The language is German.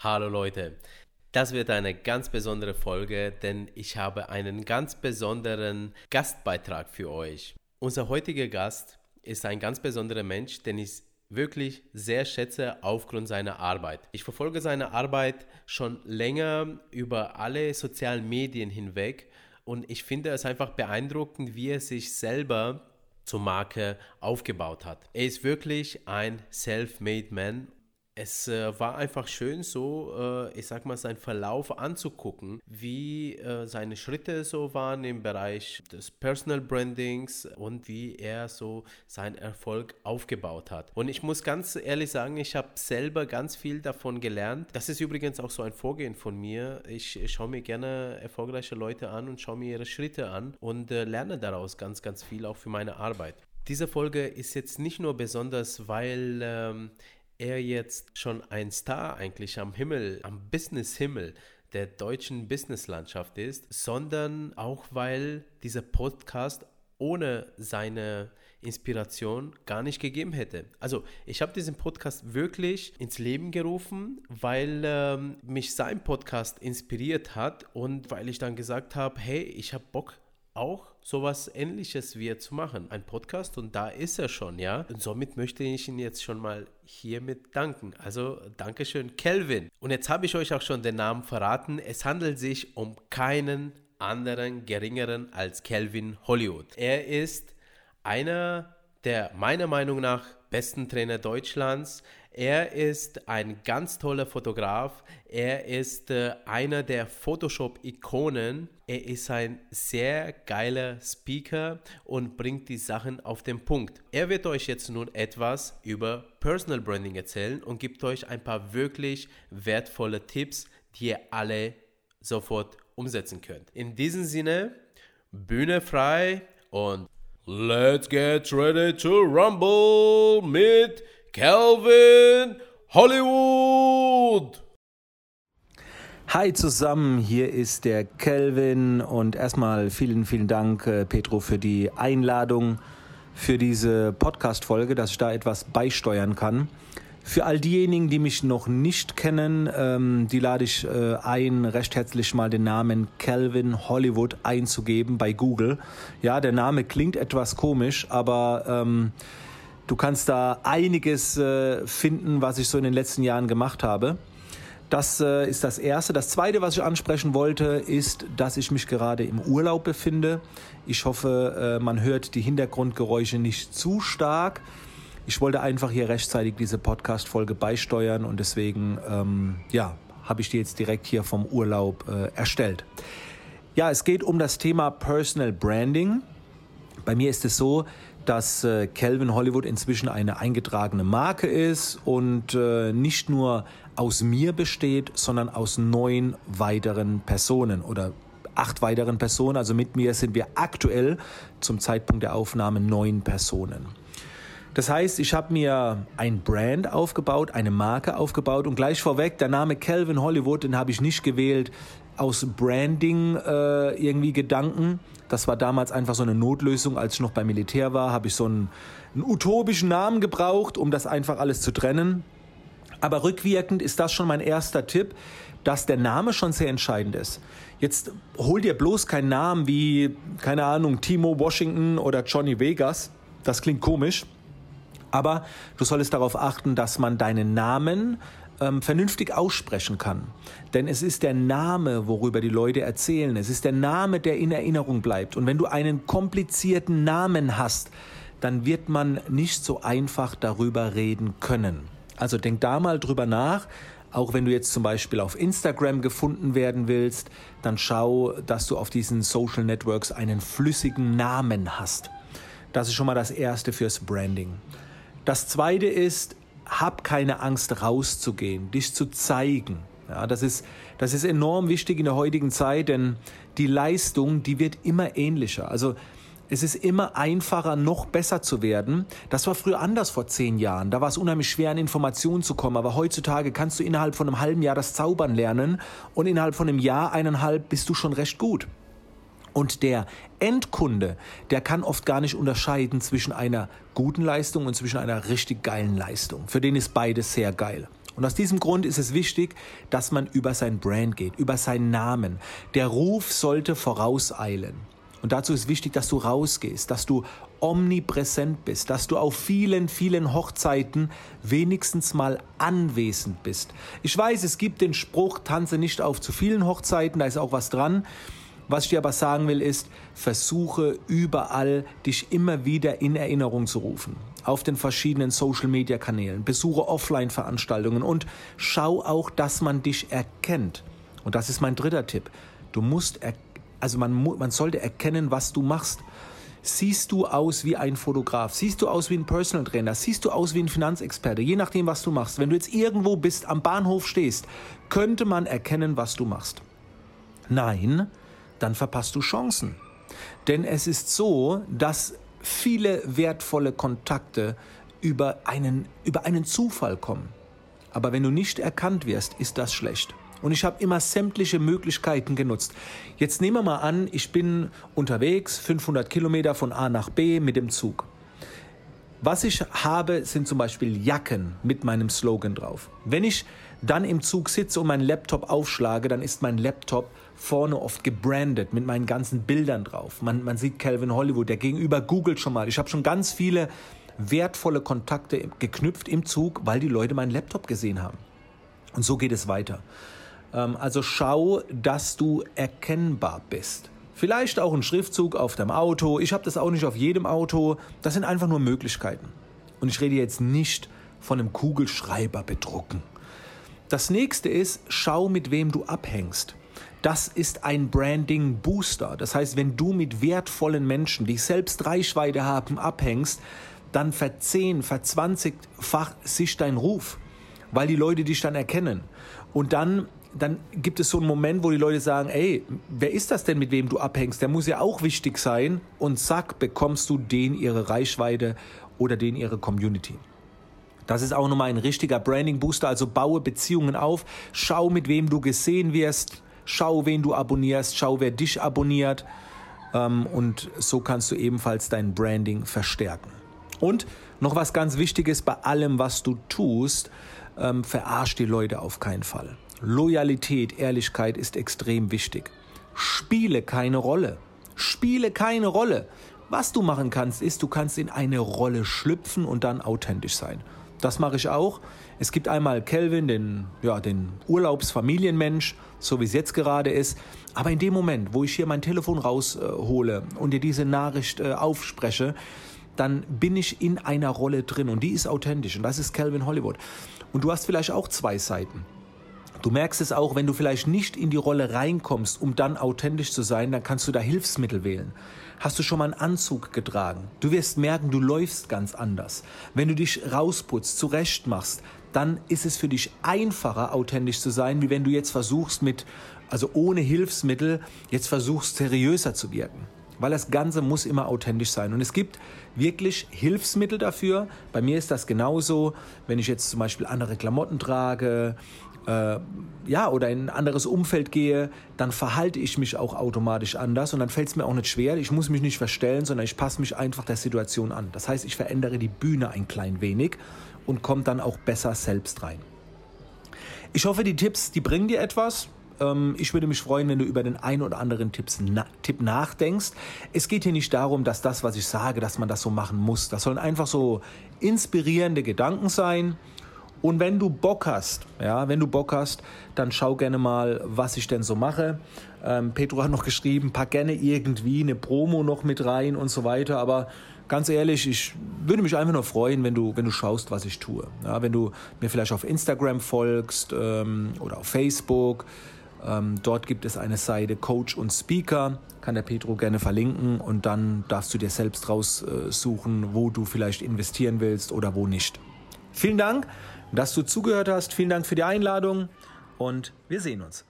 Hallo Leute, das wird eine ganz besondere Folge, denn ich habe einen ganz besonderen Gastbeitrag für euch. Unser heutiger Gast ist ein ganz besonderer Mensch, den ich wirklich sehr schätze aufgrund seiner Arbeit. Ich verfolge seine Arbeit schon länger über alle sozialen Medien hinweg und ich finde es einfach beeindruckend, wie er sich selber zur Marke aufgebaut hat. Er ist wirklich ein self-made man es äh, war einfach schön, so, äh, ich sag mal, seinen Verlauf anzugucken, wie äh, seine Schritte so waren im Bereich des Personal Brandings und wie er so seinen Erfolg aufgebaut hat. Und ich muss ganz ehrlich sagen, ich habe selber ganz viel davon gelernt. Das ist übrigens auch so ein Vorgehen von mir. Ich, schaue mir gerne erfolgreiche Leute an und schaue mir ihre Schritte an und äh, lerne daraus ganz, ganz viel auch für meine Arbeit. Diese Folge ist jetzt nicht nur besonders, weil ähm, er jetzt schon ein Star eigentlich am Himmel, am Business-Himmel der deutschen Businesslandschaft ist, sondern auch weil dieser Podcast ohne seine Inspiration gar nicht gegeben hätte. Also ich habe diesen Podcast wirklich ins Leben gerufen, weil ähm, mich sein Podcast inspiriert hat und weil ich dann gesagt habe, hey, ich habe Bock auch sowas ähnliches wie zu machen. Ein Podcast und da ist er schon, ja. Und somit möchte ich ihn jetzt schon mal hiermit danken. Also Dankeschön, Kelvin. Und jetzt habe ich euch auch schon den Namen verraten. Es handelt sich um keinen anderen geringeren als Kelvin Hollywood. Er ist einer der meiner Meinung nach besten Trainer Deutschlands. Er ist ein ganz toller Fotograf. Er ist äh, einer der Photoshop-Ikonen. Er ist ein sehr geiler Speaker und bringt die Sachen auf den Punkt. Er wird euch jetzt nun etwas über Personal Branding erzählen und gibt euch ein paar wirklich wertvolle Tipps, die ihr alle sofort umsetzen könnt. In diesem Sinne, Bühne frei und Let's get ready to rumble mit Calvin Hollywood. Hi zusammen, hier ist der Kelvin und erstmal vielen, vielen Dank, äh, Petro, für die Einladung für diese Podcast-Folge, dass ich da etwas beisteuern kann. Für all diejenigen, die mich noch nicht kennen, ähm, die lade ich äh, ein, recht herzlich mal den Namen Calvin Hollywood einzugeben bei Google. Ja, der Name klingt etwas komisch, aber ähm, du kannst da einiges äh, finden, was ich so in den letzten Jahren gemacht habe. Das äh, ist das Erste. Das Zweite, was ich ansprechen wollte, ist, dass ich mich gerade im Urlaub befinde. Ich hoffe, äh, man hört die Hintergrundgeräusche nicht zu stark ich wollte einfach hier rechtzeitig diese Podcast-Folge beisteuern und deswegen, ähm, ja, habe ich die jetzt direkt hier vom Urlaub äh, erstellt. Ja, es geht um das Thema Personal Branding. Bei mir ist es so, dass äh, Calvin Hollywood inzwischen eine eingetragene Marke ist und äh, nicht nur aus mir besteht, sondern aus neun weiteren Personen oder acht weiteren Personen. Also mit mir sind wir aktuell zum Zeitpunkt der Aufnahme neun Personen. Das heißt, ich habe mir ein Brand aufgebaut, eine Marke aufgebaut und gleich vorweg, der Name Calvin Hollywood, den habe ich nicht gewählt aus Branding äh, irgendwie Gedanken. Das war damals einfach so eine Notlösung, als ich noch beim Militär war, habe ich so einen, einen utopischen Namen gebraucht, um das einfach alles zu trennen. Aber rückwirkend ist das schon mein erster Tipp, dass der Name schon sehr entscheidend ist. Jetzt hol dir bloß keinen Namen wie, keine Ahnung, Timo Washington oder Johnny Vegas. Das klingt komisch. Aber du solltest darauf achten, dass man deinen Namen ähm, vernünftig aussprechen kann. Denn es ist der Name, worüber die Leute erzählen. Es ist der Name, der in Erinnerung bleibt. Und wenn du einen komplizierten Namen hast, dann wird man nicht so einfach darüber reden können. Also denk da mal drüber nach. Auch wenn du jetzt zum Beispiel auf Instagram gefunden werden willst, dann schau, dass du auf diesen Social Networks einen flüssigen Namen hast. Das ist schon mal das Erste fürs Branding. Das zweite ist, hab keine Angst rauszugehen, dich zu zeigen. Ja, das ist, das ist enorm wichtig in der heutigen Zeit, denn die Leistung, die wird immer ähnlicher. Also, es ist immer einfacher, noch besser zu werden. Das war früher anders vor zehn Jahren. Da war es unheimlich schwer, an Informationen zu kommen. Aber heutzutage kannst du innerhalb von einem halben Jahr das Zaubern lernen und innerhalb von einem Jahr, eineinhalb bist du schon recht gut. Und der Endkunde, der kann oft gar nicht unterscheiden zwischen einer guten Leistung und zwischen einer richtig geilen Leistung. Für den ist beides sehr geil. Und aus diesem Grund ist es wichtig, dass man über sein Brand geht, über seinen Namen. Der Ruf sollte vorauseilen. Und dazu ist wichtig, dass du rausgehst, dass du omnipräsent bist, dass du auf vielen, vielen Hochzeiten wenigstens mal anwesend bist. Ich weiß, es gibt den Spruch, tanze nicht auf zu vielen Hochzeiten, da ist auch was dran. Was ich dir aber sagen will, ist, versuche überall dich immer wieder in Erinnerung zu rufen. Auf den verschiedenen Social-Media-Kanälen, besuche Offline-Veranstaltungen und schau auch, dass man dich erkennt. Und das ist mein dritter Tipp. Du musst, also man, man sollte erkennen, was du machst. Siehst du aus wie ein Fotograf? Siehst du aus wie ein Personal Trainer? Siehst du aus wie ein Finanzexperte? Je nachdem, was du machst. Wenn du jetzt irgendwo bist, am Bahnhof stehst, könnte man erkennen, was du machst. Nein, dann verpasst du Chancen. Denn es ist so, dass viele wertvolle Kontakte über einen, über einen Zufall kommen. Aber wenn du nicht erkannt wirst, ist das schlecht. Und ich habe immer sämtliche Möglichkeiten genutzt. Jetzt nehmen wir mal an, ich bin unterwegs, 500 Kilometer von A nach B mit dem Zug. Was ich habe, sind zum Beispiel Jacken mit meinem Slogan drauf. Wenn ich dann im Zug sitze und meinen Laptop aufschlage, dann ist mein Laptop vorne oft gebrandet mit meinen ganzen Bildern drauf. Man, man sieht Calvin Hollywood, der gegenüber googelt schon mal. Ich habe schon ganz viele wertvolle Kontakte geknüpft im Zug, weil die Leute meinen Laptop gesehen haben. Und so geht es weiter. Ähm, also schau, dass du erkennbar bist. Vielleicht auch ein Schriftzug auf deinem Auto. Ich habe das auch nicht auf jedem Auto. Das sind einfach nur Möglichkeiten. Und ich rede jetzt nicht von einem Kugelschreiber bedrucken. Das nächste ist, schau, mit wem du abhängst. Das ist ein Branding Booster. Das heißt, wenn du mit wertvollen Menschen, die selbst Reichweite haben, abhängst, dann verzehn, verzwanzigfach sich dein Ruf, weil die Leute dich dann erkennen. Und dann dann gibt es so einen Moment, wo die Leute sagen, ey, wer ist das denn, mit wem du abhängst? Der muss ja auch wichtig sein. Und zack, bekommst du den ihre Reichweite oder den ihre Community. Das ist auch nochmal ein richtiger Branding-Booster. Also baue Beziehungen auf. Schau, mit wem du gesehen wirst. Schau, wen du abonnierst. Schau, wer dich abonniert. Ähm, und so kannst du ebenfalls dein Branding verstärken. Und noch was ganz Wichtiges bei allem, was du tust, ähm, verarsch die Leute auf keinen Fall. Loyalität, Ehrlichkeit ist extrem wichtig. Spiele keine Rolle. Spiele keine Rolle. Was du machen kannst, ist, du kannst in eine Rolle schlüpfen und dann authentisch sein. Das mache ich auch. Es gibt einmal Kelvin, den, ja, den Urlaubsfamilienmensch, so wie es jetzt gerade ist. Aber in dem Moment, wo ich hier mein Telefon raushole äh, und dir diese Nachricht äh, aufspreche, dann bin ich in einer Rolle drin und die ist authentisch und das ist Kelvin Hollywood. Und du hast vielleicht auch zwei Seiten. Du merkst es auch, wenn du vielleicht nicht in die Rolle reinkommst, um dann authentisch zu sein, dann kannst du da Hilfsmittel wählen. Hast du schon mal einen Anzug getragen? Du wirst merken, du läufst ganz anders. Wenn du dich rausputzt, zurecht machst, dann ist es für dich einfacher, authentisch zu sein, wie wenn du jetzt versuchst mit, also ohne Hilfsmittel, jetzt versuchst seriöser zu wirken. Weil das Ganze muss immer authentisch sein. Und es gibt wirklich Hilfsmittel dafür. Bei mir ist das genauso, wenn ich jetzt zum Beispiel andere Klamotten trage, äh, ja, oder in ein anderes Umfeld gehe, dann verhalte ich mich auch automatisch anders und dann fällt es mir auch nicht schwer. Ich muss mich nicht verstellen, sondern ich passe mich einfach der Situation an. Das heißt, ich verändere die Bühne ein klein wenig und komme dann auch besser selbst rein. Ich hoffe, die Tipps, die bringen dir etwas. Ähm, ich würde mich freuen, wenn du über den ein oder anderen Tipps, na, Tipp nachdenkst. Es geht hier nicht darum, dass das, was ich sage, dass man das so machen muss. Das sollen einfach so inspirierende Gedanken sein und wenn du Bock hast, ja, wenn du Bock hast, dann schau gerne mal, was ich denn so mache. Ähm, Petro hat noch geschrieben, pack gerne irgendwie eine Promo noch mit rein und so weiter. Aber ganz ehrlich, ich würde mich einfach nur freuen, wenn du, wenn du schaust, was ich tue. Ja, wenn du mir vielleicht auf Instagram folgst ähm, oder auf Facebook. Ähm, dort gibt es eine Seite Coach und Speaker, kann der Petro gerne verlinken und dann darfst du dir selbst raussuchen, wo du vielleicht investieren willst oder wo nicht. Vielen Dank dass du zugehört hast. Vielen Dank für die Einladung und wir sehen uns.